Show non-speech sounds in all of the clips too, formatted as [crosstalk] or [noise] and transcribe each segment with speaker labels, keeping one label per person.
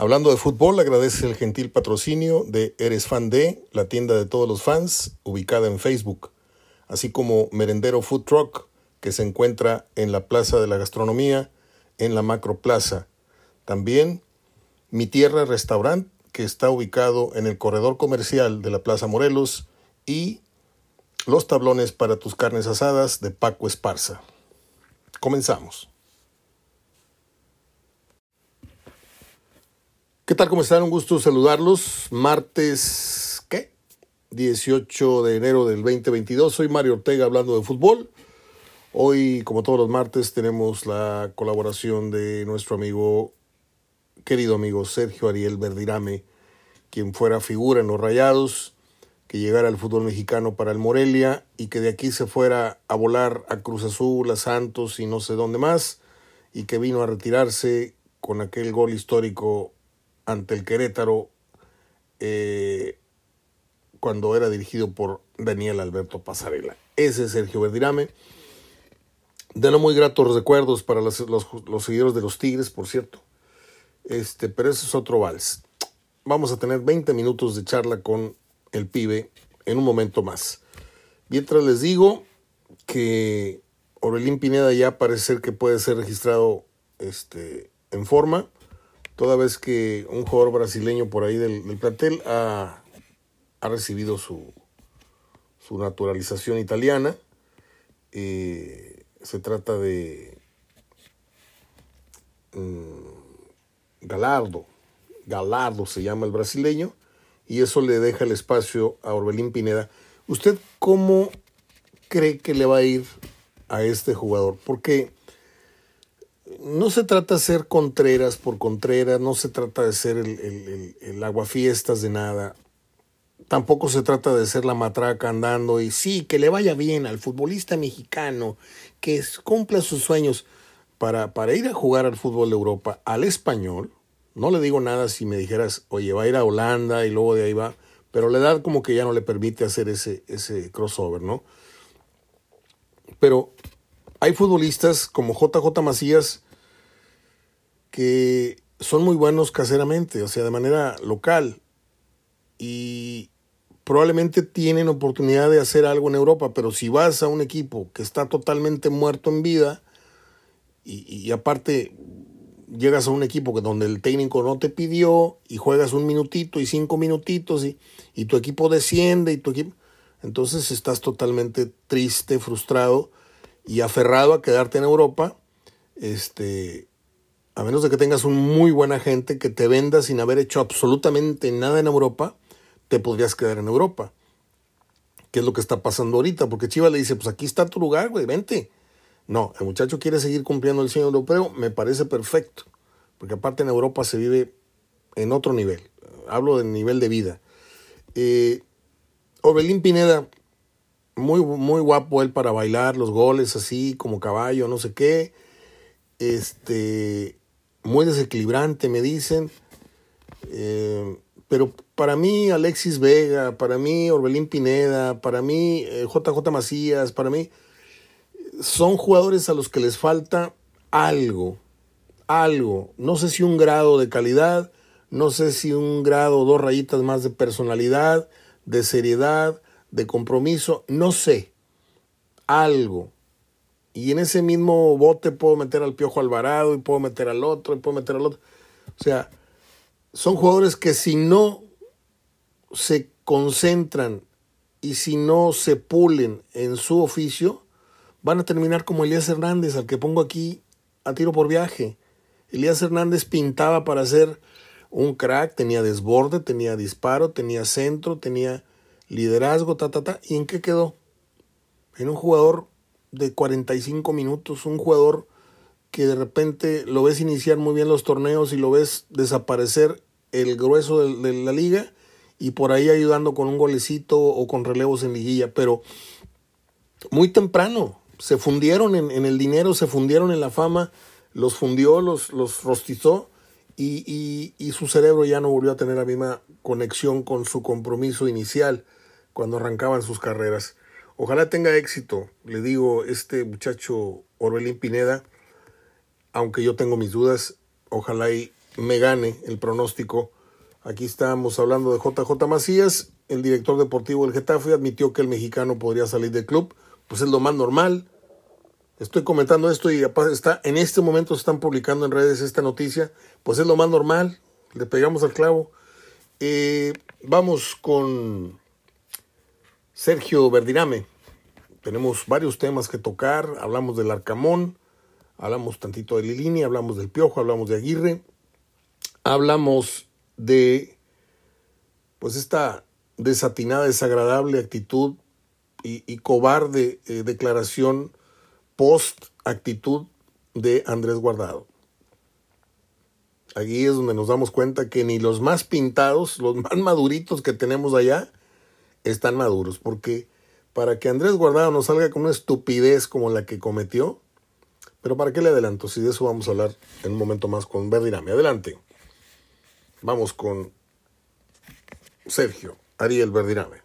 Speaker 1: Hablando de fútbol, agradece el gentil patrocinio de Eres Fan de, la tienda de todos los fans, ubicada en Facebook, así como Merendero Food Truck, que se encuentra en la Plaza de la Gastronomía, en la Macro Plaza. También Mi Tierra Restaurant, que está ubicado en el corredor comercial de la Plaza Morelos, y los tablones para tus carnes asadas de Paco Esparza. Comenzamos. ¿Qué tal? ¿Cómo están? Un gusto saludarlos. Martes, ¿qué? 18 de enero del 2022. Soy Mario Ortega hablando de fútbol. Hoy, como todos los martes, tenemos la colaboración de nuestro amigo, querido amigo Sergio Ariel Verdirame, quien fuera figura en los Rayados, que llegara al fútbol mexicano para el Morelia y que de aquí se fuera a volar a Cruz Azul, a Santos y no sé dónde más, y que vino a retirarse con aquel gol histórico ante el Querétaro eh, cuando era dirigido por Daniel Alberto Pasarela. Ese es Sergio Verdirame. De no muy gratos recuerdos para los, los, seguidores de los Tigres, por cierto. Este, pero ese es otro vals. Vamos a tener 20 minutos de charla con el pibe en un momento más. Mientras les digo que Aurelín Pineda ya parece ser que puede ser registrado este, en forma toda vez que un jugador brasileño por ahí del, plantel ha, recibido su, su naturalización italiana. Eh, se trata de mm, Galardo. Galardo se llama el brasileño y eso le deja el espacio a Orbelín Pineda. ¿Usted cómo cree que le va a ir a este jugador? Porque no se trata de ser contreras por contreras, no se trata de ser el, el, el, aguafiestas de nada. Tampoco se trata de ser la matraca andando y sí, que le vaya bien al futbolista mexicano, que cumpla sus sueños para, para ir a jugar al fútbol de Europa, al español. No le digo nada si me dijeras, oye, va a ir a Holanda y luego de ahí va, pero la edad como que ya no le permite hacer ese, ese crossover, ¿no? Pero hay futbolistas como JJ Macías que son muy buenos caseramente, o sea, de manera local. Y probablemente tienen oportunidad de hacer algo en Europa, pero si vas a un equipo que está totalmente muerto en vida y, aparte llegas a un equipo que donde el técnico no te pidió y juegas un minutito y cinco minutitos y, y tu equipo desciende y tu equipo... Entonces estás totalmente triste, frustrado y aferrado a quedarte en Europa, este, a menos de que tengas un muy buen agente que te venda sin haber hecho absolutamente nada en Europa, te podrías quedar en Europa. ¿Qué es lo que está pasando ahorita? Porque Chivas le dice, pues aquí está tu lugar, güey, vente. No, el muchacho quiere seguir cumpliendo el sueño europeo, me parece perfecto. Porque aparte en Europa se vive en otro nivel. Hablo del nivel de vida. Eh, Pineda, muy, muy guapo él para bailar los goles así, como caballo, no sé qué. Este, muy desequilibrante, me dicen. Eh, pero para mí, Alexis Vega, para mí, Orbelín Pineda, para mí, JJ eh, Macías, para mí, son jugadores a los que les falta algo, algo. No sé si un grado de calidad, no sé si un grado o dos rayitas más de personalidad, de seriedad, de compromiso, no sé, algo. Y en ese mismo bote puedo meter al Piojo Alvarado y puedo meter al otro y puedo meter al otro. O sea, son jugadores que si no se concentran y si no se pulen en su oficio, van a terminar como Elías Hernández, al que pongo aquí a tiro por viaje. Elías Hernández pintaba para ser un crack, tenía desborde, tenía disparo, tenía centro, tenía liderazgo, ta, ta, ta. ¿Y en qué quedó? En un jugador de 45 minutos, un jugador que de repente lo ves iniciar muy bien los torneos y lo ves desaparecer el grueso de, la liga y por ahí ayudando con un golecito o con relevos en liguilla, pero muy temprano se fundieron en, el dinero, se fundieron en la fama, los fundió, los, los rostizó y, y su cerebro ya no volvió a tener la misma conexión con su compromiso inicial cuando arrancaban sus carreras. Ojalá tenga éxito, le digo, este muchacho Orbelín Pineda, aunque yo tengo mis dudas, ojalá y me gane el pronóstico. Aquí estamos hablando de JJ Macías, el director deportivo del Getafe, admitió que el mexicano podría salir del club, pues es lo más normal. Estoy comentando esto y está, en este momento están publicando en redes esta noticia, pues es lo más normal, le pegamos al clavo. Eh, vamos con Sergio Verdirame. Tenemos varios temas que tocar, hablamos del Arcamón, hablamos tantito de Lilini, hablamos del Piojo, hablamos de Aguirre, hablamos de pues esta desatinada, desagradable actitud y, cobarde eh, declaración post actitud de Andrés Guardado. Aquí es donde nos damos cuenta que ni los más pintados, los [laughs] más maduritos que tenemos allá, están maduros. Porque para que Andrés Guardado nos salga con una estupidez como la que cometió, pero ¿para qué le adelanto? Si de eso vamos a hablar en un momento más con Verdirame. Adelante. Vamos con Sergio Ariel Verdirame.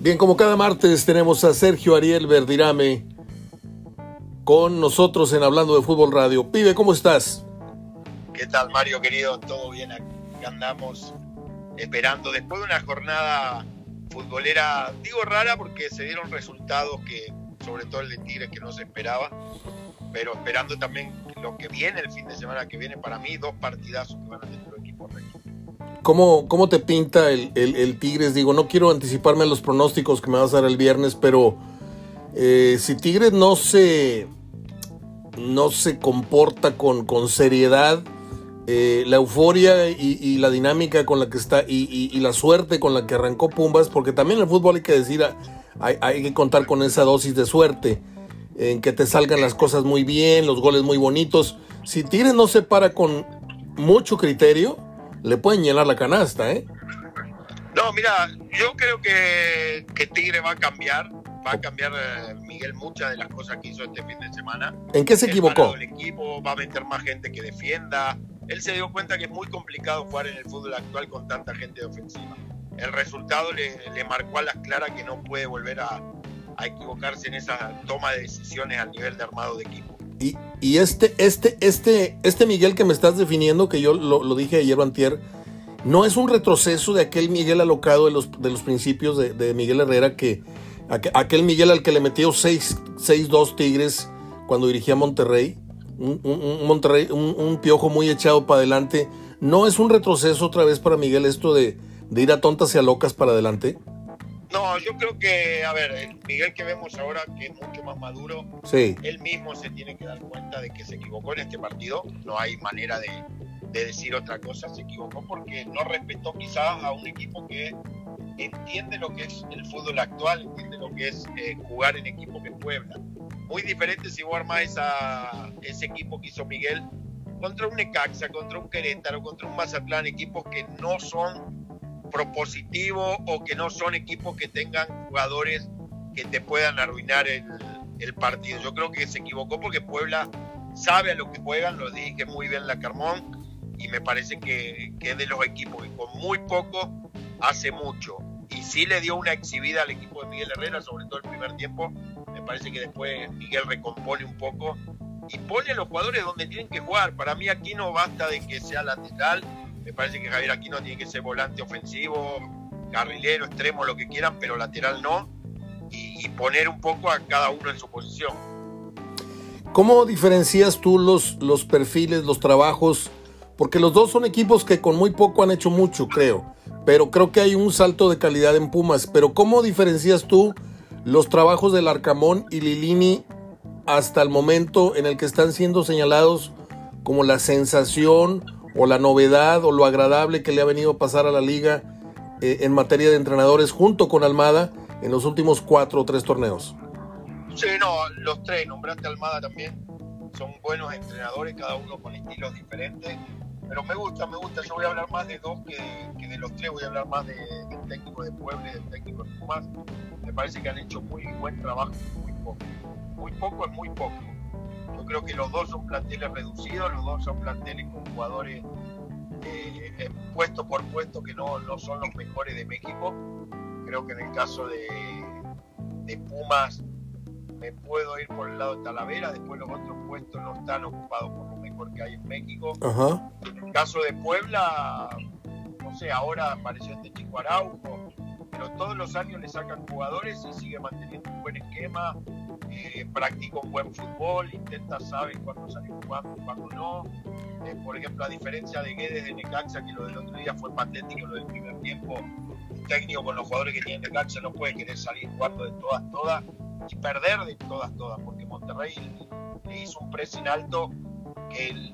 Speaker 1: Bien, como cada martes tenemos a Sergio Ariel Verdirame con nosotros en Hablando de Fútbol Radio. Pibe, ¿cómo estás?
Speaker 2: ¿Qué tal, Mario, querido? ¿Todo bien? Aquí andamos esperando después de una jornada futbolera, digo rara porque se dieron resultados que, sobre todo el de Tigres, que no se esperaba, pero esperando también lo que viene el fin de semana que viene, para mí, dos partidazos que van a tener los equipos
Speaker 1: ¿Cómo, ¿Cómo te pinta el, el, Tigres? Digo, no quiero anticiparme a los pronósticos que me vas a dar el viernes, pero eh, si Tigres no se, no se comporta con, con seriedad, eh, la euforia y, la dinámica con la que está y, la suerte con la que arrancó Pumbas, porque también en el fútbol hay que decir, hay, hay, que contar con esa dosis de suerte, en que te salgan las cosas muy bien, los goles muy bonitos. Si Tigres no se para con mucho criterio, le pueden llenar la canasta, ¿eh?
Speaker 2: No, mira, yo creo que, que Tigre va a cambiar, va a cambiar eh, Miguel muchas de las cosas que hizo este fin de semana.
Speaker 1: ¿En qué se equivocó?
Speaker 2: El equipo va a meter más gente que defienda. Él se dio cuenta que es muy complicado jugar en el fútbol actual con tanta gente de ofensiva. El resultado le, le marcó a las claras que no puede volver a, a equivocarse en esa toma de decisiones a nivel de armado de equipo.
Speaker 1: Y, y este, este, este, este Miguel que me estás definiendo, que yo lo, lo dije ayer antier, no es un retroceso de aquel Miguel alocado de los, de los principios de, de Miguel Herrera, que aquel Miguel al que le metió 6-2 Tigres cuando dirigía Monterrey, un, un, Monterrey, un, un, piojo muy echado para adelante. ¿No es un retroceso otra vez para Miguel esto de, de ir a tontas y a locas para adelante?
Speaker 2: No, yo creo que, a ver, el Miguel que vemos ahora, que es mucho más maduro,
Speaker 1: sí.
Speaker 2: él mismo se tiene que dar cuenta de que se equivocó en este partido. No hay manera de, de decir otra cosa. Se equivocó porque no respetó quizás a un equipo que entiende lo que es el fútbol actual, entiende lo que es eh, jugar en equipo que Puebla. Muy diferente si vos armás ese equipo que hizo Miguel contra un Necaxa, contra un Querétaro, contra un Mazatlán, equipos que no son propositivo o que no son equipos que tengan jugadores que te puedan arruinar el, el partido. Yo creo que se equivocó porque Puebla sabe a lo que juegan, lo dije muy bien la Carmón, y me parece que, que, es de los equipos que con muy poco hace mucho. Y sí le dio una exhibida al equipo de Miguel Herrera, sobre todo el primer tiempo. Me parece que después Miguel recompone un poco y pone a los jugadores donde tienen que jugar. Para mí aquí no basta de que sea lateral, me parece que Javier Aquino tiene que ser volante ofensivo, carrilero, extremo, lo que quieran, pero lateral no. Y, y poner un poco a cada uno en su posición.
Speaker 1: ¿Cómo diferencias tú los, los perfiles, los trabajos? Porque los dos son equipos que con muy poco han hecho mucho, creo. Pero creo que hay un salto de calidad en Pumas. Pero ¿cómo diferencias tú los trabajos del Arcamón y Lilini hasta el momento en el que están siendo señalados como la sensación o la novedad o lo agradable que le ha venido a pasar a la liga eh, en materia de entrenadores junto con Almada en los últimos cuatro o tres torneos?
Speaker 2: Sí, no, los tres, nombraste Almada también, son buenos entrenadores, cada uno con estilos diferentes, pero me gusta, me gusta, yo voy a hablar más de dos que de, los tres, voy a hablar más de, del técnico de Puebla y del técnico de Pumas, me parece que han hecho muy buen trabajo, muy poco, muy poco es muy poco. Yo creo que los dos son planteles reducidos, los dos son planteles con jugadores eh, puesto por puesto que no, no son los mejores de México. Creo que en el caso de, de Pumas me puedo ir por el lado de Talavera, después los otros puestos no están ocupados por lo mejor que hay en México. En el caso de Puebla, no sé, ahora apareció este chico Araujo, pero todos los años le sacan jugadores y sigue manteniendo un buen esquema, eh, practica un buen fútbol, intenta saber cuándo salir jugando y cuándo no. Eh, por ejemplo, a diferencia de Guedes de Necaxa, que lo del otro día fue patético, lo del primer tiempo, un técnico con los jugadores que tiene Necaxa no puede querer salir jugando de todas, todas y perder de todas, todas, porque Monterrey le hizo un pressing alto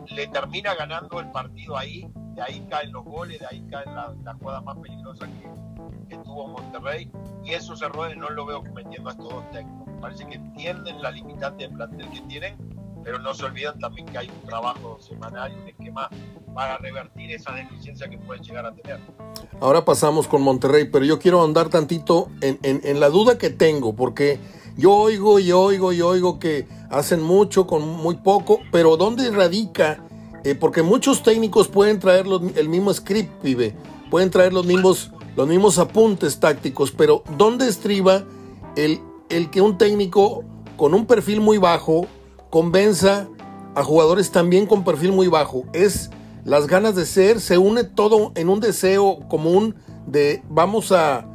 Speaker 2: le termina ganando el partido ahí, de ahí caen los goles, de ahí caen la, la más peligrosa que, que, tuvo Monterrey, y esos errores no lo veo cometiendo a estos dos técnicos. Parece que entienden la limitante de plantel que tienen, pero no se olvidan también que hay un trabajo semanal y un esquema para revertir esa deficiencia que pueden llegar a tener.
Speaker 1: Ahora pasamos con Monterrey, pero yo quiero andar tantito en, en, en la duda que tengo, porque yo oigo y oigo y oigo que hacen mucho con muy poco, pero ¿dónde radica? Eh, porque muchos técnicos pueden traer el mismo script, vive, pueden traer los mismos, los mismos apuntes tácticos, pero ¿dónde estriba el, el que un técnico con un perfil muy bajo convenza a jugadores también con perfil muy bajo? Es las ganas de ser, se une todo en un deseo común de vamos a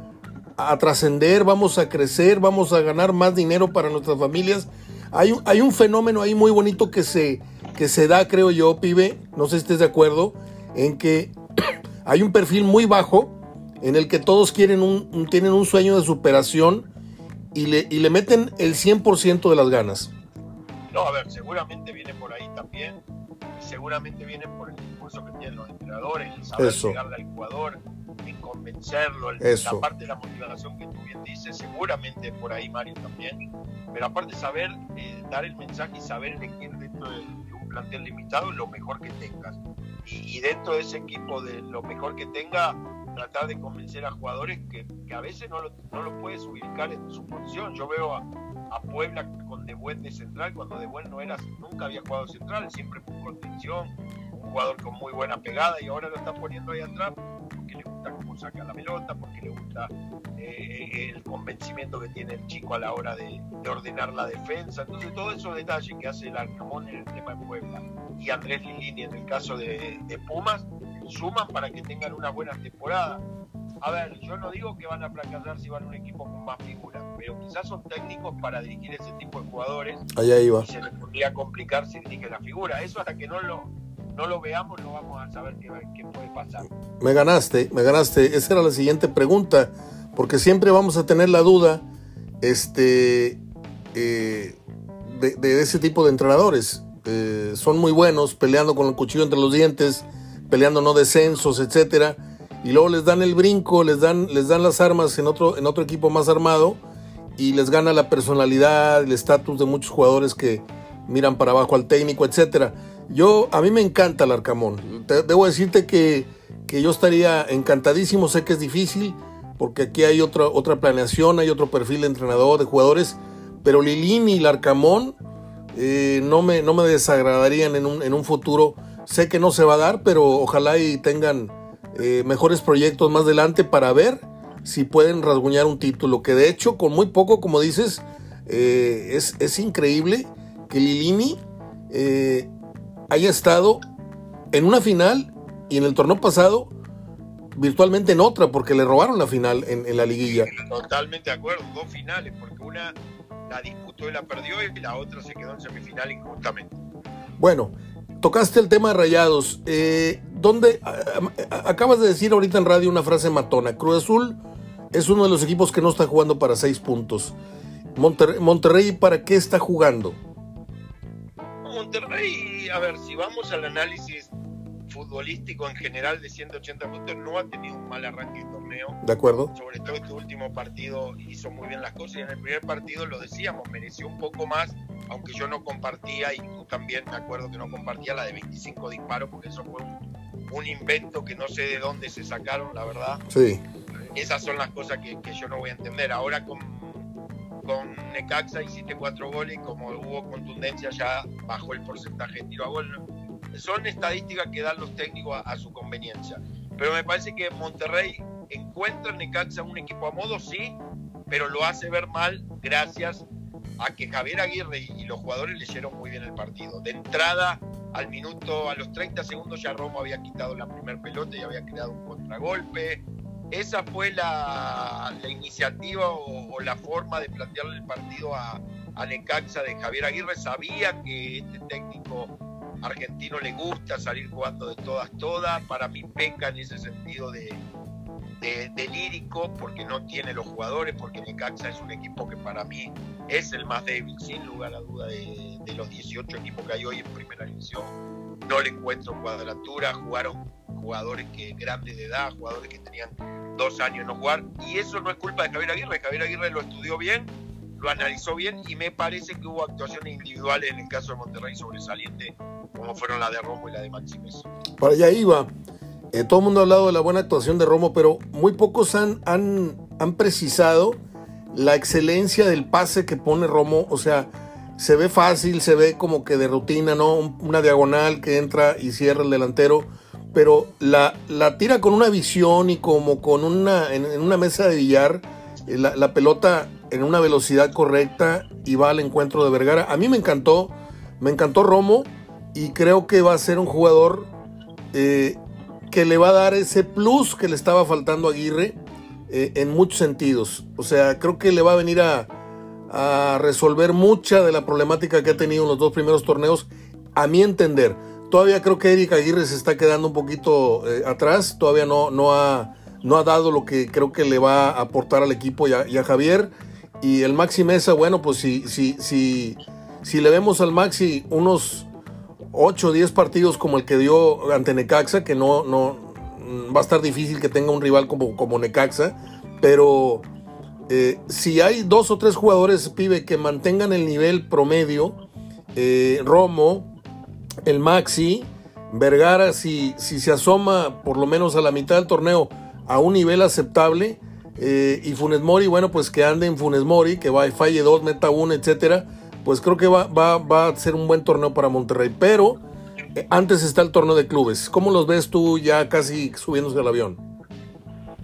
Speaker 1: a trascender, vamos a crecer, vamos a ganar más dinero para nuestras familias. Hay un, hay un fenómeno ahí muy bonito que se, que se da, creo yo, pibe, no sé si estés de acuerdo, en que [clears throat] hay un perfil muy bajo en el que todos quieren un, tienen un sueño de superación y le, y le meten el 100% de las ganas.
Speaker 2: No, a ver, seguramente viene por ahí también, seguramente viene por el impulso que tienen los entrenadores, el saber llegarle al jugador, en convencerlo, la parte de la motivación que tú bien dices, seguramente por ahí Mario también, pero aparte saber eh, dar el mensaje y saber elegir dentro de, un plantel limitado lo mejor que tengas. Y, dentro de ese equipo de lo mejor que tenga, tratar de convencer a jugadores que, a veces no lo, no lo, puedes ubicar en su posición. Yo veo a, a Puebla con De Buen de central, cuando De Buen no era, nunca había jugado central, siempre fue contención, un jugador con muy buena pegada y ahora lo está poniendo ahí atrás cómo saca la pelota, porque le gusta eh, el convencimiento que tiene el chico a la hora de, ordenar la defensa. Entonces, todos esos detalles que hace el Arcamón en el tema de Puebla y Andrés Lilini en el caso de, Pumas, suman para que tengan una buena temporada. A ver, yo no digo que van a fracasar si van a un equipo con más figuras, pero quizás son técnicos para dirigir ese tipo de jugadores.
Speaker 1: Allá iba.
Speaker 2: Y se les podría complicar si dirige la figura. Eso hasta que no lo, no lo veamos, no vamos a saber qué, puede pasar.
Speaker 1: Me ganaste, me ganaste. Esa era la siguiente pregunta, porque siempre vamos a tener la duda este, eh, de, ese tipo de entrenadores. Eh, son muy buenos peleando con el cuchillo entre los dientes, peleando no descensos, etcétera, y luego les dan el brinco, les dan, les dan las armas en otro, en otro equipo más armado y les gana la personalidad, el estatus de muchos jugadores que miran para abajo al técnico, etcétera. Yo, a mí me encanta el Arcamón. debo decirte que, yo estaría encantadísimo. Sé que es difícil porque aquí hay otra, otra planeación, hay otro perfil de entrenador, de jugadores. Pero Lilini y el Arcamón eh, no, me, no me desagradarían en un, en un futuro. Sé que no se va a dar, pero ojalá y tengan eh, mejores proyectos más adelante para ver si pueden rasguñar un título. Que de hecho, con muy poco, como dices, eh, es, es, increíble que Lilini haya estado en una final y en el torneo pasado virtualmente en otra, porque le robaron la final en, la liguilla.
Speaker 2: Totalmente de acuerdo, dos finales, porque una la disputó y la perdió y la otra se quedó en semifinal injustamente.
Speaker 1: Bueno, tocaste el tema de rayados. Eh, ¿dónde, acabas de decir ahorita en radio una frase matona. Cruz Azul es uno de los equipos que no está jugando para seis puntos. Monterrey ¿para qué está jugando?
Speaker 2: Monterrey, a ver, si vamos al análisis futbolístico en general de 180 puntos, no ha tenido un mal arranque de torneo.
Speaker 1: De acuerdo.
Speaker 2: Sobre todo este último partido hizo muy bien las cosas y en el primer partido lo decíamos, mereció un poco más, aunque yo no compartía y tú también me acuerdo que no compartía la de 25 disparos porque eso fue un, invento que no sé de dónde se sacaron, la verdad.
Speaker 1: Sí.
Speaker 2: Esas son las cosas que, que yo no voy a entender. Ahora con con Necaxa hiciste cuatro goles y como hubo contundencia ya bajó el porcentaje de tiro a gol. Son estadísticas que dan los técnicos a, su conveniencia. Pero me parece que Monterrey encuentra en Necaxa un equipo a modo, sí, pero lo hace ver mal gracias a que Javier Aguirre y los jugadores leyeron muy bien el partido. De entrada, al minuto, a los 30 segundos ya Romo había quitado la primera pelota y había creado un contragolpe. Esa fue la, iniciativa o, la forma de plantearle el partido a, a Necaxa de Javier Aguirre. Sabía que este técnico argentino le gusta salir jugando de todas, todas. Para mí peca en ese sentido de, de, lírico porque no tiene los jugadores, porque Necaxa es un equipo que para mí es el más débil, sin lugar a duda, de, los 18 equipos que hay hoy en primera división. No le encuentro cuadratura, jugaron jugadores que grandes de edad, jugadores que tenían dos años no jugar, y eso no es culpa de Javier Aguirre, Javier Aguirre lo estudió bien, lo analizó bien y me parece que hubo actuaciones individuales en el caso de Monterrey sobresaliente, como fueron la de Romo y la de Maximes.
Speaker 1: Para allá iba. Eh, todo el mundo ha hablado de la buena actuación de Romo, pero muy pocos han, han, han precisado la excelencia del pase que pone Romo. O sea, se ve fácil, se ve como que de rutina, ¿no? Una diagonal que entra y cierra el delantero. Pero la, la tira con una visión y como con una, en, una mesa de billar, eh, la, la, pelota en una velocidad correcta y va al encuentro de Vergara. A mí me encantó, me encantó Romo y creo que va a ser un jugador eh, que le va a dar ese plus que le estaba faltando a Aguirre eh, en muchos sentidos. O sea, creo que le va a venir a, resolver mucha de la problemática que ha tenido en los dos primeros torneos, a mi entender. Todavía creo que Eric Aguirre se está quedando un poquito eh, atrás, todavía no, no, ha, no ha dado lo que creo que le va a aportar al equipo y a, Javier. Y el Maxi Mesa, bueno, pues si, si, si, si le vemos al Maxi unos 8 o 10 partidos como el que dio ante Necaxa, que no, no va a estar difícil que tenga un rival como, como Necaxa, pero eh, si hay dos o tres jugadores, pibe, que mantengan el nivel promedio, eh, Romo, el Maxi, Vergara, si, si se asoma por lo menos a la mitad del torneo a un nivel aceptable, eh, y Funes Mori, bueno, pues que ande en Funes Mori, que va, falle dos, meta uno, etcétera pues creo que va, va, a ser un buen torneo para Monterrey. Pero eh, antes está el torneo de clubes. ¿Cómo los ves tú ya casi subiéndose al avión?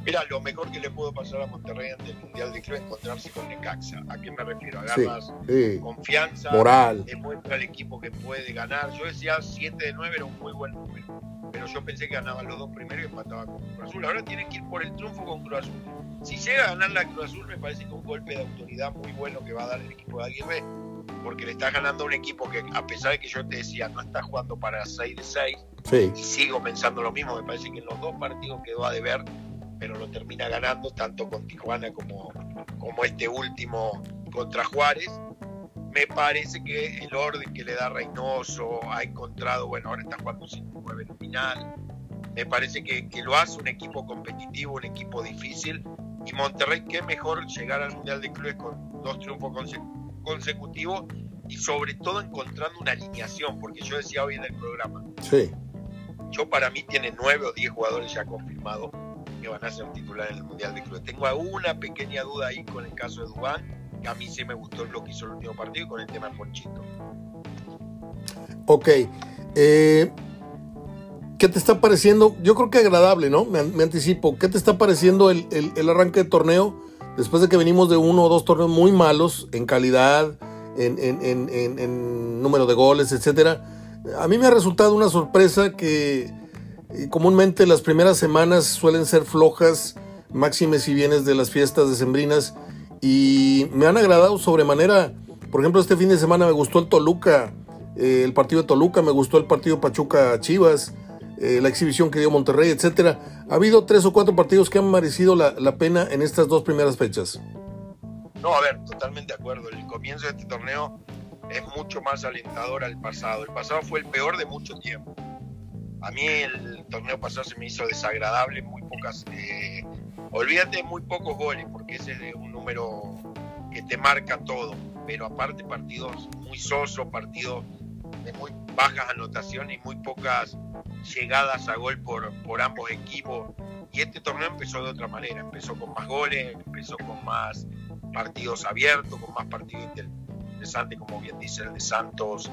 Speaker 2: Mira, lo mejor que le puedo pasar a Monterrey ante el Mundial de Clubes es encontrarse con Necaxa. ¿A qué me refiero? Agarras confianza,
Speaker 1: moral,
Speaker 2: demuestra al equipo que puede ganar. Yo decía 7 de 9 era un muy buen número, pero yo pensé que ganaban los dos primeros y empataban con Cruz Azul. Ahora tienen que ir por el triunfo con Cruz Azul. Si llega a ganar la Cruz Azul, me parece que un golpe de autoridad muy bueno que va a dar el equipo de Aguirre porque le está ganando a un equipo que, a pesar de que yo te decía, no está jugando para 6 de 6, y sigo pensando lo mismo, me parece que en los dos partidos quedó a deber, pero lo termina ganando, tanto con Tijuana como, como este último contra Juárez. Me parece que el orden que le da Reynoso ha encontrado, bueno, ahora está jugando 5-9 en final. Me parece que, que lo hace un equipo competitivo, un equipo difícil. Y Monterrey, qué mejor llegar al Mundial de Clubes con dos triunfos consecutivos consecutivo y sobre todo encontrando una alineación, porque yo decía hoy en el programa,
Speaker 1: sí.
Speaker 2: yo para mí tiene nueve o diez jugadores ya confirmados que van a ser titulares en el Mundial de Clubes. Tengo una pequeña duda ahí con el caso de Dubán, que a mí sí me gustó lo que hizo el último partido con el tema de Ponchito.
Speaker 1: Ok. Eh, ¿Qué te está pareciendo? Yo creo que agradable, ¿no? Me, anticipo. ¿Qué te está pareciendo el, el arranque de torneo? después de que venimos de uno o dos torneos muy malos en calidad, en, número de goles, etcétera, a mí me ha resultado una sorpresa que eh, comúnmente las primeras semanas suelen ser flojas, máximes si vienes de las fiestas decembrinas, y me han agradado sobremanera. Por ejemplo, este fin de semana me gustó el Toluca, eh, el partido de Toluca, me gustó el partido Pachuca Chivas, eh, la exhibición que dio Monterrey, etcétera. Ha habido tres o cuatro partidos que han merecido la, pena en estas dos primeras fechas.
Speaker 2: No, a ver, totalmente de acuerdo. El comienzo de este torneo es mucho más alentador al pasado. El pasado fue el peor de mucho tiempo. A mí el torneo pasado se me hizo desagradable, muy pocas. Eh, olvídate muy pocos goles, porque ese es un número que te marca todo. Pero aparte, partidos muy sosos, partidos de muy bajas anotaciones y muy pocas llegadas a gol por, por ambos equipos. Y este torneo empezó de otra manera, empezó con más goles, empezó con más partidos abiertos, con más partidos interesantes, como bien dice el de Santos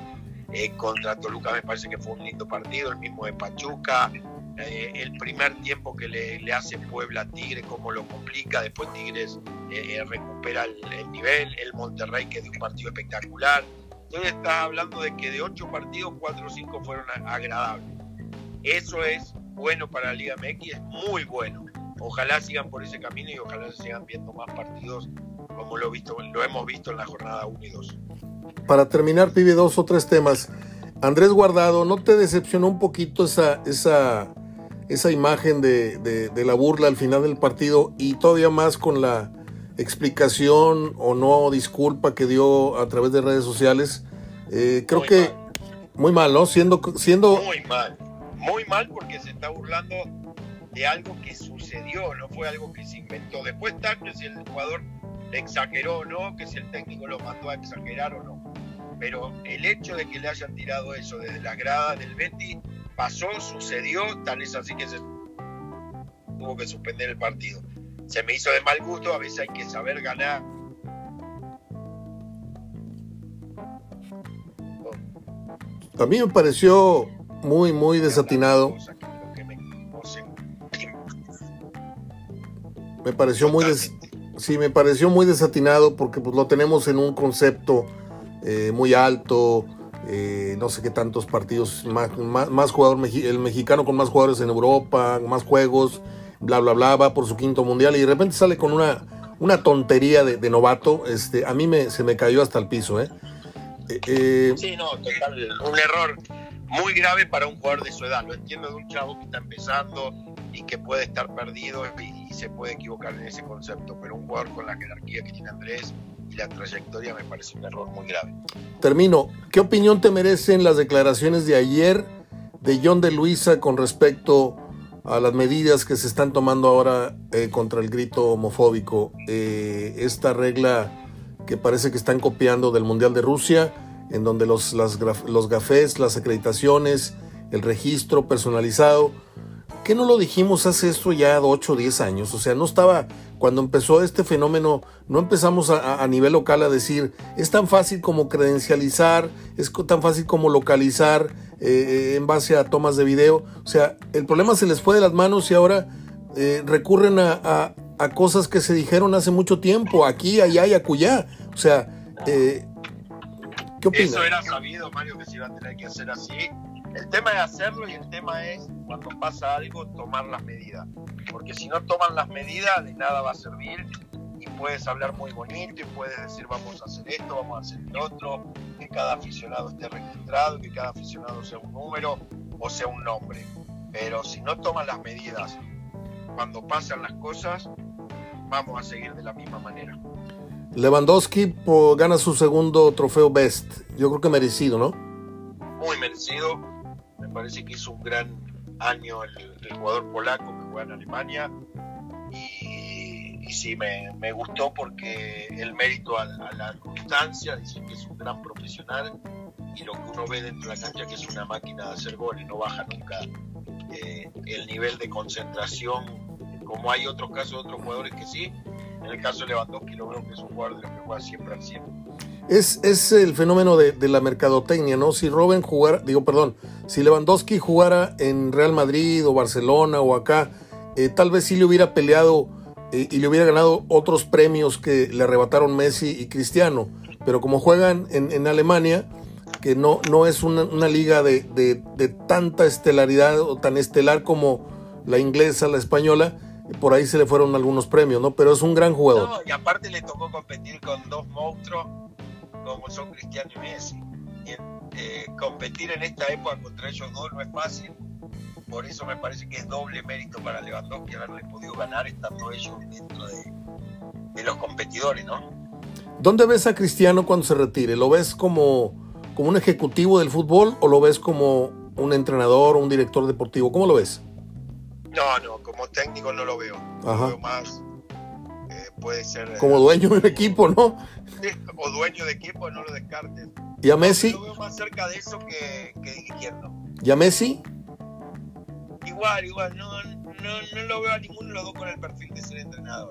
Speaker 2: eh, contra Toluca, me parece que fue un lindo partido, el mismo de Pachuca, eh, el primer tiempo que le, hace Puebla a Tigre, cómo lo complica, después Tigres eh, recupera el, nivel, el Monterrey que dio un partido espectacular. Entonces estás hablando de que de ocho partidos, cuatro o cinco fueron agradables. Eso es bueno para la Liga MX, es muy bueno. Ojalá sigan por ese camino y ojalá sigan viendo más partidos como lo, visto, lo hemos visto en la jornada 1 y 2.
Speaker 1: Para terminar, pibe, dos o tres temas. Andrés Guardado, ¿no te decepcionó un poquito esa, esa, esa imagen de, de, la burla al final del partido y todavía más con la explicación o no disculpa que dio a través de redes sociales? Eh, creo que muy mal, ¿no? Siendo, siendo...
Speaker 2: Muy mal, muy mal porque se está burlando de algo que sucedió, no fue algo que se inventó. Después está que si el jugador le exageró o no, que si el técnico lo mandó a exagerar o no. Pero el hecho de que le hayan tirado eso desde la grada del Betty pasó, sucedió, tal es así que se tuvo que suspender el partido. Se me hizo de mal gusto, a veces hay que saber ganar.
Speaker 1: A mí me pareció muy, muy desatinado. Me pareció muy sí, me pareció muy desatinado porque pues, lo tenemos en un concepto eh, muy alto, eh, no sé qué tantos partidos, más, más, jugador, el mexicano con más jugadores en Europa, más juegos, bla, bla, bla, va por su quinto mundial y de repente sale con una, una tontería de, novato, este, a mí me, se me cayó hasta el piso, ¿eh?
Speaker 2: eh sí, no, total, un error muy grave para un jugador de su edad, lo entiendo de un chavo que está empezando y que puede estar perdido y, se puede equivocar en ese concepto, pero un jugador con la jerarquía que tiene Andrés y la trayectoria me parece un error muy grave.
Speaker 1: Termino. ¿Qué opinión te merecen las declaraciones de ayer de John de Luisa con respecto a las medidas que se están tomando ahora eh, contra el grito homofóbico? Eh, esta regla que parece que están copiando del Mundial de Rusia, en donde los, los gafés, las acreditaciones, el registro personalizado, qué no lo dijimos hace esto ya 8 o 10 años? O sea, no estaba, cuando empezó este fenómeno, no empezamos a, nivel local a decir, es tan fácil como credencializar, es tan fácil como localizar eh, en base a tomas de video. O sea, el problema se les fue de las manos y ahora eh, recurren a, cosas que se dijeron hace mucho tiempo, aquí, allá y acullá. O sea, eh, ¿qué opinas?
Speaker 2: Eso era sabido, Mario, que se iba a tener que hacer así el tema es hacerlo y el tema es, cuando pasa algo, tomar las medidas. Porque si no toman las medidas, de nada va a servir y puedes hablar muy bonito y puedes decir vamos a hacer esto, vamos a hacer el otro, que cada aficionado esté registrado, que cada aficionado sea un número o sea un nombre. Pero si no toman las medidas cuando pasan las cosas, vamos a seguir de la misma manera.
Speaker 1: Lewandowski gana su segundo trofeo Best. Yo creo que merecido, ¿no?
Speaker 2: Muy merecido me parece que hizo un gran año el, jugador polaco que juega en Alemania y, sí, me, gustó porque el mérito a, la constancia, dice que es un gran profesional y lo que uno ve dentro de la cancha que es una máquina de hacer goles, no baja nunca eh, el nivel de concentración como hay otros casos otros jugadores que sí. En el caso de Lewandowski lo veo que es un jugador que juega siempre al 100.
Speaker 1: Es, el fenómeno de, la mercadotecnia, ¿no? Si Robin jugara, digo, perdón, si Lewandowski jugara en Real Madrid o Barcelona o acá, eh, tal vez sí le hubiera peleado eh, y le hubiera ganado otros premios que le arrebataron Messi y Cristiano. Pero como juegan en, Alemania, que no, no es una, liga de, tanta estelaridad o tan estelar como la inglesa, la española, por ahí se le fueron algunos premios, ¿no? Pero es un gran jugador.
Speaker 2: y aparte le tocó competir con dos monstruos como son Cristiano y Messi. Y, eh, competir en esta época contra ellos dos no es fácil, por eso me parece que es doble mérito para Lewandowski haberle podido ganar estando ellos dentro de, los competidores, ¿no?
Speaker 1: ¿Dónde ves a Cristiano cuando se retire? ¿Lo ves como, como un ejecutivo del fútbol o lo ves como un entrenador o un director deportivo? ¿Cómo lo ves?
Speaker 2: No, no, como técnico no lo veo. Lo veo más puede ser.
Speaker 1: Como dueño de un equipo, ¿no? [laughs]
Speaker 2: o dueño de equipo, no lo descartes.
Speaker 1: ¿Y a Messi?
Speaker 2: Yo veo más cerca de eso que, que dirigiendo.
Speaker 1: ¿Y a Messi?
Speaker 2: Igual, igual, no, no, no lo veo a ninguno de los dos con el perfil de ser entrenador.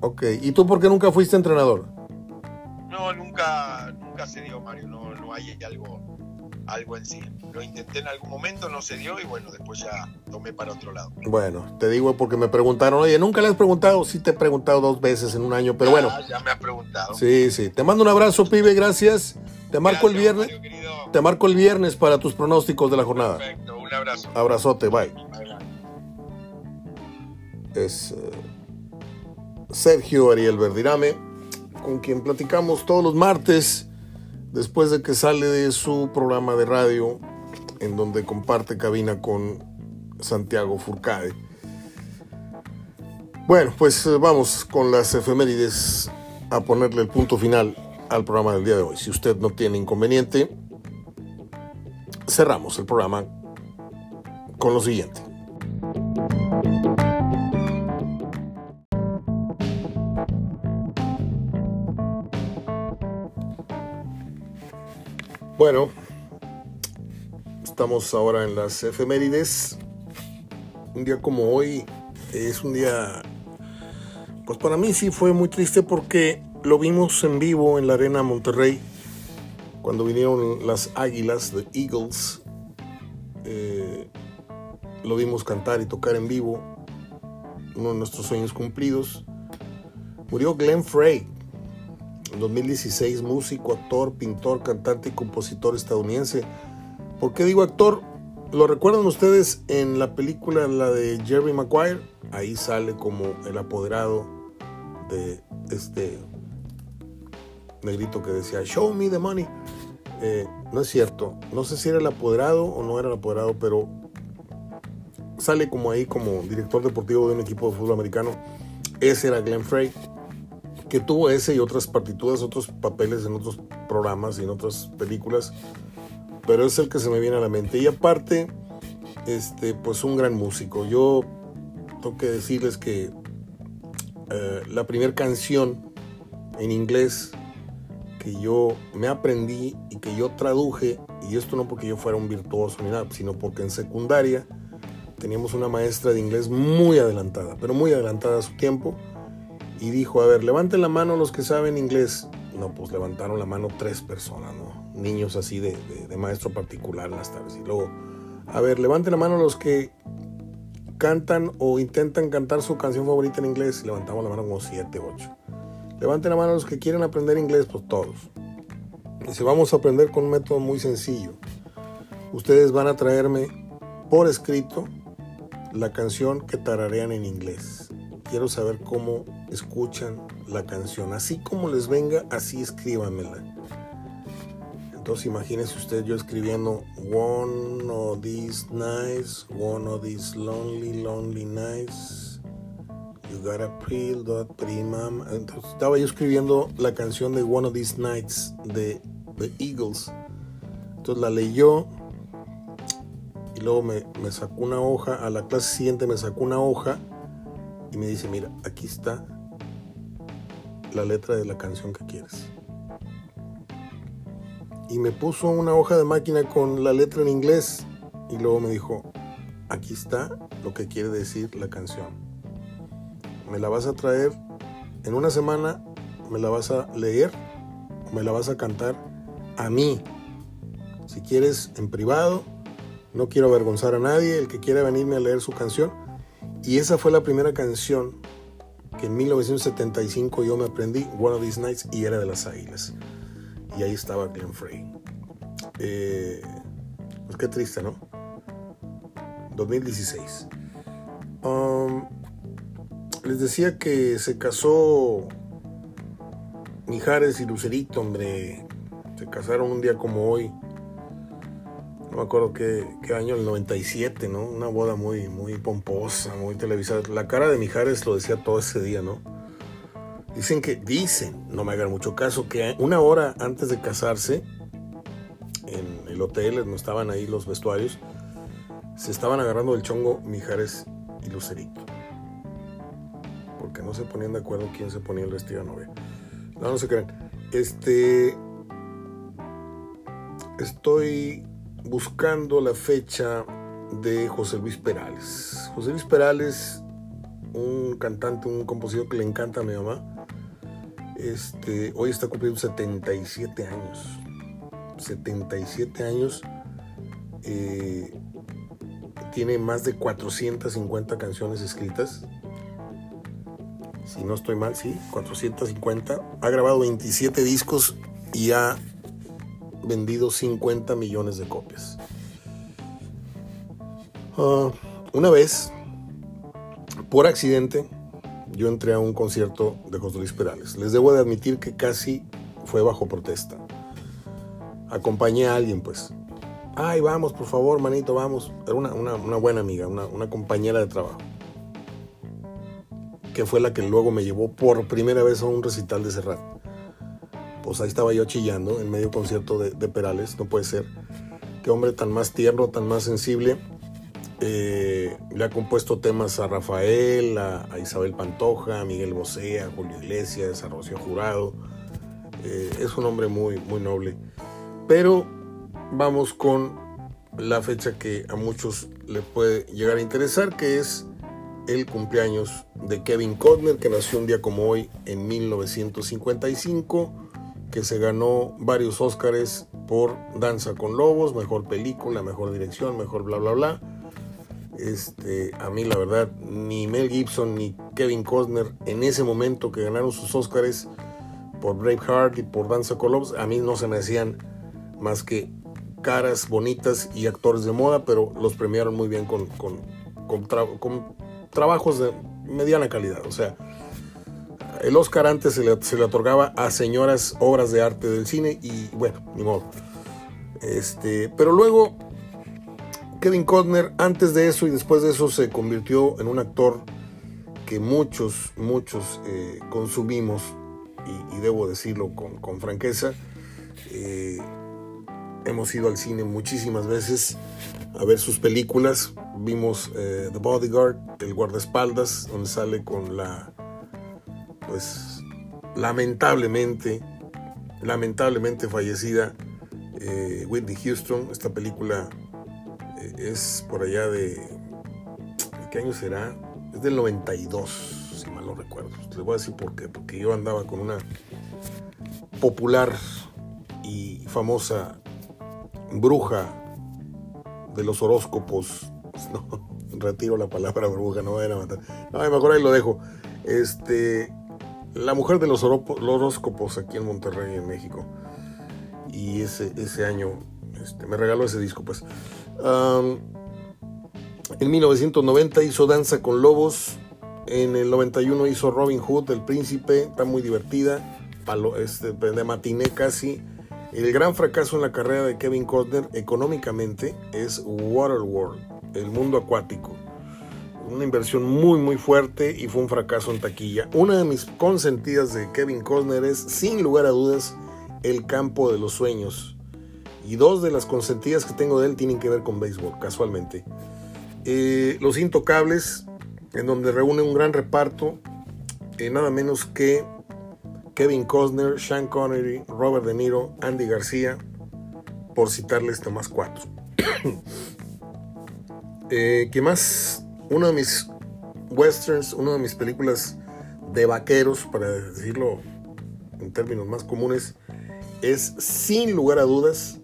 Speaker 1: Ok, ¿y tú por qué nunca fuiste entrenador?
Speaker 2: No, nunca, nunca se dio, Mario, no, no hay algo algo en sí. Lo intenté en algún momento, no se dio y bueno, después ya tomé para otro lado.
Speaker 1: Bueno, te digo porque me preguntaron, oye, nunca le has preguntado, sí te he preguntado dos veces en un año, pero bueno.
Speaker 2: Ya me has preguntado.
Speaker 1: Sí, sí. Te mando un abrazo, pibe, gracias. Te marco el viernes. te marco el viernes para tus pronósticos de la jornada.
Speaker 2: Perfecto, un abrazo.
Speaker 1: Abrazote, bye. Es eh, Sergio Ariel Verdirame, con quien platicamos todos los martes después de que sale de su programa de radio en donde comparte cabina con Santiago Furcade. Bueno, pues eh, vamos con las efemérides a ponerle el punto final al programa del día de hoy. Si usted no tiene inconveniente, cerramos el programa con lo siguiente. Bueno, estamos ahora en las efemérides. Un día como hoy es un día, pues para mí sí fue muy triste porque lo vimos en vivo en la Arena Monterrey cuando vinieron las Águilas, de Eagles. Eh, lo vimos cantar y tocar en vivo, uno de nuestros sueños cumplidos. Murió Glenn Frey, en 2016, músico, actor, pintor, cantante y compositor estadounidense. ¿Por qué digo actor? ¿Lo recuerdan ustedes en la película, la de Jerry Maguire? Ahí sale como el apoderado de este negrito que decía, Show me the money. Eh, no es cierto. No sé si era el apoderado o no era el apoderado, pero sale como ahí como director deportivo de un equipo de fútbol americano. Ese era Glenn Frey que tuvo ese y otras partituras, otros papeles en otros programas y en otras películas, pero es el que se me viene a la mente. Y aparte, este, pues un gran músico. Yo tengo que decirles que eh, la primera canción en inglés que yo me aprendí y que yo traduje, y esto no porque yo fuera un virtuoso ni nada, sino porque en secundaria teníamos una maestra de inglés muy adelantada, pero muy adelantada a su tiempo y dijo, a ver, levanten la mano los que saben inglés. No, pues levantaron la mano tres personas, ¿no? Niños así de, maestro particular las tardes. Y luego, a ver, levanten la mano los que cantan o intentan cantar su canción favorita en inglés. Levantamos la mano como siete, ocho. Levanten la mano los que quieren aprender inglés, pues todos. Y si vamos a aprender con un método muy sencillo. Ustedes van a traerme por escrito la canción que tararean en inglés quiero saber cómo escuchan la canción. Así como les venga, así escríbamela. Entonces imagínese usted yo escribiendo One of these nights, one of these lonely, lonely nights. You got a pretty, pretty mama. Entonces estaba yo escribiendo la canción de One of these nights de The Eagles. Entonces la leyó y luego me sacó una hoja. A la clase siguiente me sacó una hoja y me dice, mira, aquí está la letra de la canción que quieres. Y me puso una hoja de máquina con la letra en inglés y luego me dijo, aquí está lo que quiere decir la canción. Me la vas a traer en una semana, me la vas a leer, me la vas a cantar a mí. Si quieres en privado, no quiero avergonzar a nadie, el que quiera venirme a leer su canción, y esa fue la primera canción que en 1975 yo me aprendí, One of These Nights, y era de las Águilas. Y ahí estaba Glenn Frey. Eh, pues qué triste, ¿no? 2016. Um, les decía que se casó Mijares y Lucerito, hombre. Se casaron un día como hoy no me acuerdo qué, año, el 97, ¿no? Una boda muy, muy pomposa, muy televisada. La cara de Mijares lo decía todo ese día, ¿no? Dicen que, dicen, no me hagan mucho caso, que una hora antes de casarse, en el hotel, no estaban ahí los vestuarios, se estaban agarrando el chongo Mijares y Lucerito. Porque no se ponían de acuerdo quién se ponía el vestido de novia. No, no se crean. Este. Estoy buscando la fecha de José Luis Perales. José Luis Perales, un cantante, un compositor que le encanta a mi mamá. Este, hoy está cumpliendo 77 años. 77 años. Eh, tiene más de 450 canciones escritas. Si no estoy mal, sí, 450. Ha grabado 27 discos y ha vendido 50 millones de copias. Ah, una vez, por accidente, yo entré a un concierto de José Luis Perales. Les debo de admitir que casi fue bajo protesta. Acompañé a alguien, pues. Ay, vamos, por favor, manito, vamos. Era una, buena amiga, una, compañera de trabajo. Que fue la que luego me llevó por primera vez a un recital de Serrat. Pues ahí estaba yo chillando en medio concierto de, Perales, no puede ser. Qué hombre tan más tierno, tan más sensible eh, le ha compuesto temas a Rafael, a, Isabel Pantoja, a Miguel Bosé, a Julio Iglesias, a Rocío Jurado. Eh, es un hombre muy, muy noble. Pero vamos con la fecha que a muchos le puede llegar a interesar, que es el cumpleaños de Kevin Costner, que nació un día como hoy en 1955, que se ganó varios Óscares por Danza con Lobos, mejor película, mejor dirección, mejor bla, bla, bla este, a mí la verdad, ni Mel Gibson ni Kevin Costner en ese momento que ganaron sus Oscars por Braveheart y por Danza Colobs, a mí no se me hacían más que caras bonitas y actores de moda, pero los premiaron muy bien con, con, trabajos de mediana calidad. O sea, el Oscar antes se le, se le, otorgaba a señoras obras de arte del cine y bueno, ni modo. Este, pero luego Kevin Costner antes de eso y después de eso se convirtió en un actor que muchos, muchos eh, consumimos, y, debo decirlo con, franqueza, eh, hemos ido al cine muchísimas veces a ver sus películas. Vimos eh, The Bodyguard, El guardaespaldas, donde sale con la, pues, lamentablemente, lamentablemente fallecida Whitney Houston. Esta película es por allá de... ¿Qué año será? Es del 92, si mal no recuerdo. Les voy a decir por qué. Porque yo andaba con una popular y famosa bruja de los horóscopos. [laughs] No, retiro la palabra bruja, no vayan a matar. No, mejor ahí lo dejo. Este, la mujer de los horóscopos aquí en Monterrey, en México. Y ese, ese año este, me regaló ese disco, pues en 1990 hizo Danza con Lobos. En el 91 hizo Robin Hood, El Príncipe. Está muy divertida. Este, de matiné casi. El gran fracaso en la carrera de Kevin Costner económicamente es Waterworld, el mundo acuático. Una inversión muy muy fuerte y fue un fracaso en taquilla. Una de mis consentidas de Kevin Costner es, sin lugar a dudas, El campo de los sueños. Y dos de las consentidas que tengo de él tienen que ver con béisbol, casualmente. Eh, Los Intocables, en donde reúne un gran reparto, eh, nada menos que Kevin Costner, Sean Connery, Robert De Niro, Andy García, por citarles más cuatro. [coughs] eh, ¿Qué más? Uno de mis westerns, una de mis películas de vaqueros, para decirlo en términos más comunes, es sin lugar a dudas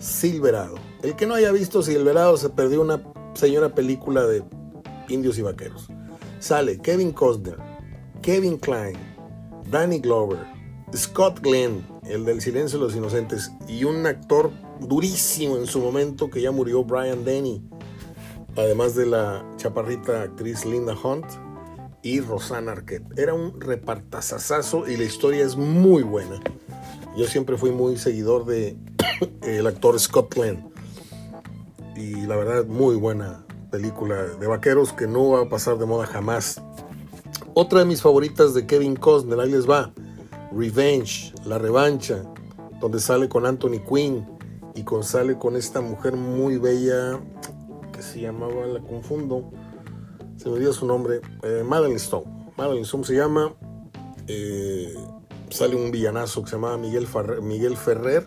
Speaker 1: Silverado. El que no haya visto Silverado se perdió una señora película de indios y vaqueros. Sale Kevin Costner, Kevin Klein, Danny Glover, Scott Glenn, el del Silencio de los Inocentes, y un actor durísimo en su momento que ya murió, Brian Denny, además de la chaparrita actriz Linda Hunt y Rosanna Arquette. Era un repartazazazo y la historia es muy buena. Yo siempre fui muy seguidor de [coughs] el actor Scott Glenn. Y la verdad, muy buena película de vaqueros que no va a pasar de moda jamás. Otra de mis favoritas de Kevin Costner, ahí les va. Revenge, La Revancha, donde sale con Anthony Quinn y con, sale con esta mujer muy bella que se llamaba, la confundo, se me dio su nombre, eh, Madeline Stone. Madeline Stone se llama. Eh, sale un villanazo que se llamaba Miguel, Miguel Ferrer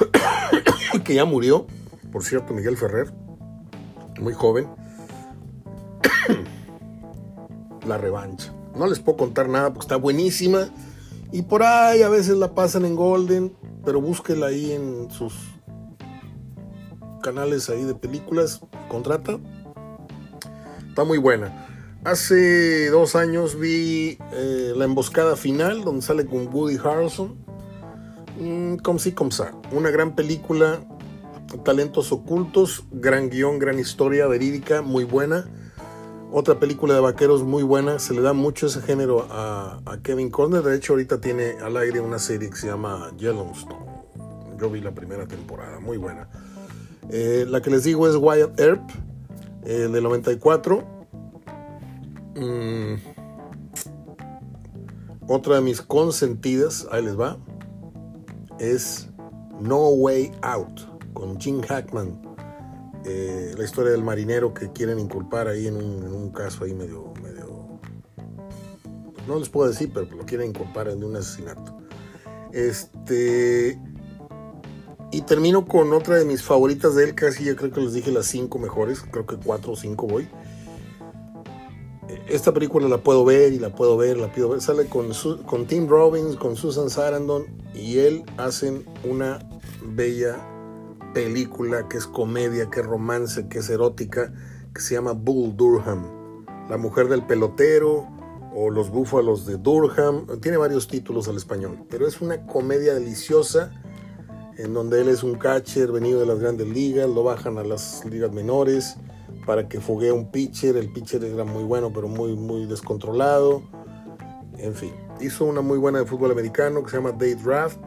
Speaker 1: [coughs] que ya murió, por cierto, Miguel Ferrer, muy joven. [coughs] la revancha. No les puedo contar nada porque está buenísima. Y por ahí a veces la pasan en Golden. pero búsquela ahí en sus canales ahí de películas, contrata. Está muy buena. Hace dos años vi eh, La Emboscada Final, donde sale con Woody Harrelson. Mm, como si, como. Una gran película, talentos ocultos, gran guion, gran historia verídica, muy buena. Otra película de vaqueros muy buena, se le da mucho ese género a, Kevin Conner. De hecho, ahorita tiene al aire una serie que se llama Yellowstone. Yo vi la primera temporada, muy buena. Eh, la que les digo es Wyatt Earp, eh, del 94 Mm. otra de mis consentidas, ahí les va, es No Way Out con Jim Hackman. Eh, la historia del marinero que quieren inculpar ahí en un, caso ahí medio, medio, no les puedo decir, pero lo quieren inculpar en un asesinato. Este, y termino con otra de mis favoritas de él, casi ya creo que les dije las cinco mejores, creo que cuatro o cinco voy esta película la puedo ver y la puedo ver, la pido ver. Sale con, con Tim Robbins, con Susan Sarandon y él hacen una bella película que es comedia, que es romance, que es erótica, que se llama Bull Durham. La mujer del pelotero o Los búfalos de Durham. Tiene varios títulos al español, pero es una comedia deliciosa en donde él es un catcher venido de las grandes ligas, lo bajan a las ligas menores para que foguee un pitcher. El pitcher era muy bueno, pero muy, muy descontrolado. En fin, hizo una muy buena de fútbol americano que se llama Day Draft.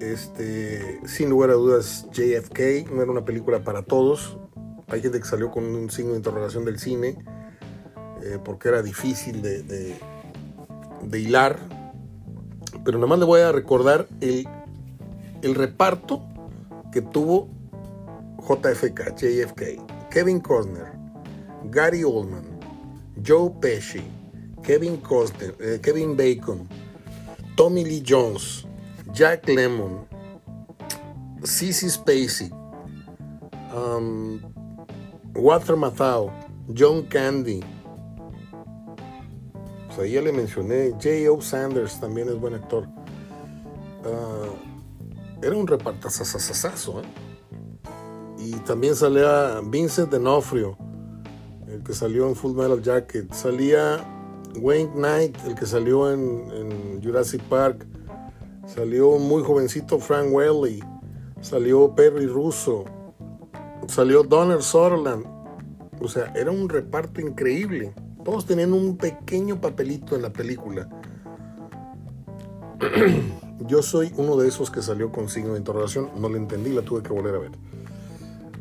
Speaker 1: Este, sin lugar a dudas, JFK no era una película para todos. Hay gente que salió con un signo de interrogación del cine eh, porque era difícil de, de, hilar. Pero nada más le voy a recordar el, el reparto que tuvo JFK, JFK. Kevin Costner, Gary Oldman, Joe Pesci, Kevin Costner, eh, Kevin Bacon, Tommy Lee Jones, Jack Lemmon, Cissy Spacey, um, Walter Matthau, John Candy. Sea, ya le mencioné, J.O. Sanders también es buen actor. Uh, era un repartazazazazo, ¿eh? Y también salía Vincent D'Onofrio, el que salió en Full Metal Jacket. Salía Wayne Knight, el que salió en, Jurassic Park. Salió muy jovencito Frank Welly. Salió Perry Russo. Salió Donner Sutherland. O sea, era un reparto increíble. Todos tenían un pequeño papelito en la película. [clears throat] Yo soy uno de esos que salió con signo de interrogación. No le entendí, la tuve que volver a ver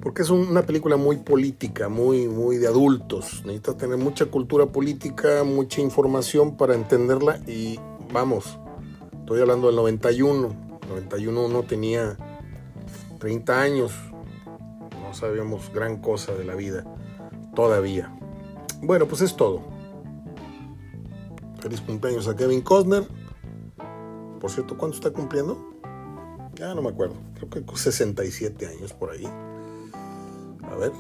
Speaker 1: porque es una película muy política, muy, muy de adultos. Necesitas tener mucha cultura política, mucha información para entenderla y vamos, estoy hablando del 91. 91 uno tenía 30 años, no sabíamos gran cosa de la vida todavía. Bueno, pues es todo. Feliz cumpleaños a Kevin Costner. Por cierto, ¿cuánto está cumpliendo? Ya no me acuerdo. Creo que 67 años por ahí. A ver.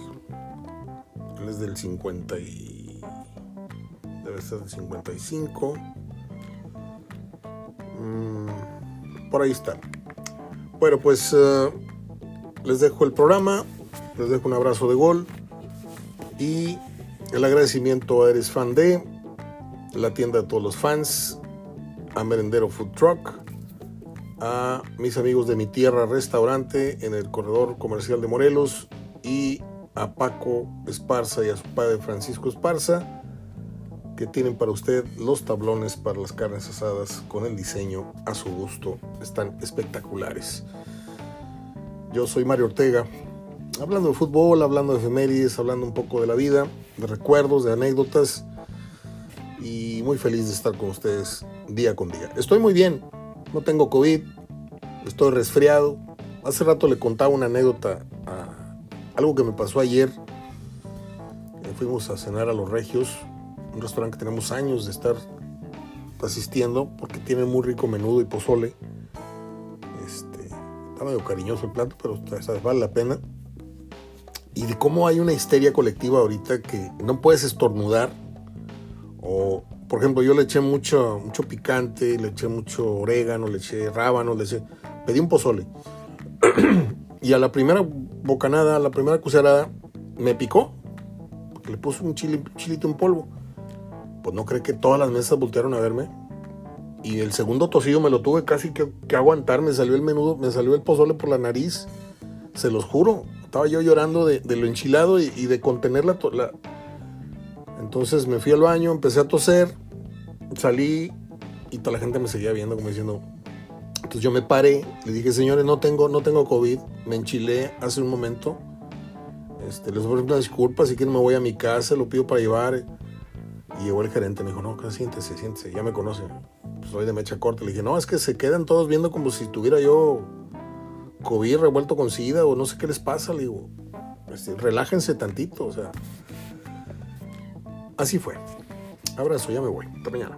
Speaker 1: Él es del 50 y... Debe ser del 55. Mm, por ahí está. Bueno, pues eh, les dejo el programa. Les dejo un abrazo de gol. Y el agradecimiento a Eres Fan de la tienda de todos los fans, a Merendero Food Truck, a mis amigos de mi tierra restaurante en el corredor comercial de Morelos y a Paco Esparza y a su padre Francisco Esparza, que tienen para usted los tablones para las carnes asadas con el diseño a su gusto. Están espectaculares. Yo soy Mario Ortega, hablando de fútbol, hablando de efemérides, hablando un poco de la vida, de recuerdos, de anécdotas y muy feliz de estar con ustedes día con día. Estoy muy bien, no tengo COVID, estoy resfriado. Hace rato le contaba una anécdota algo que me pasó ayer, eh, fuimos a cenar a Los Regios, un restaurante que tenemos años de estar asistiendo porque tiene muy rico menudo y pozole. Este, está medio cariñoso el plato, pero vale la pena. Y de cómo hay una histeria colectiva ahorita que no puedes estornudar o por ejemplo, yo le eché mucho, mucho picante, le eché mucho orégano, le eché rábano, le eché... Pedí un pozole. [clears throat] y a la primera bocanada, a la primera cucharada, me picó. Le puse un chile, chilito en polvo. Pues no cree que todas las mesas voltearon a verme. Y el segundo tosido me lo tuve casi que, aguantar. Me salió el menudo, me salió el pozole por la nariz. Se los juro. Estaba yo llorando de, lo enchilado y, de contener la, la, entonces me fui al baño, empecé a toser, salí y toda la gente me seguía viendo como diciendo. Entonces yo me paré, le dije, señores, no tengo, no tengo COVID, me enchilé hace un momento. Este, les ofrezco una disculpa, si quieren me voy a mi casa, lo pido para llevar. Y llegó el gerente, me dijo, no, siéntese, siéntese, ya me conoce. Pues soy de mecha corta. Le dije, no, es que se quedan todos viendo como si tuviera yo COVID revuelto con SIDA o no sé qué les pasa. Le digo, este, relájense tantito, o sea. Así fue. Abrazo, ya me voy. Hasta mañana.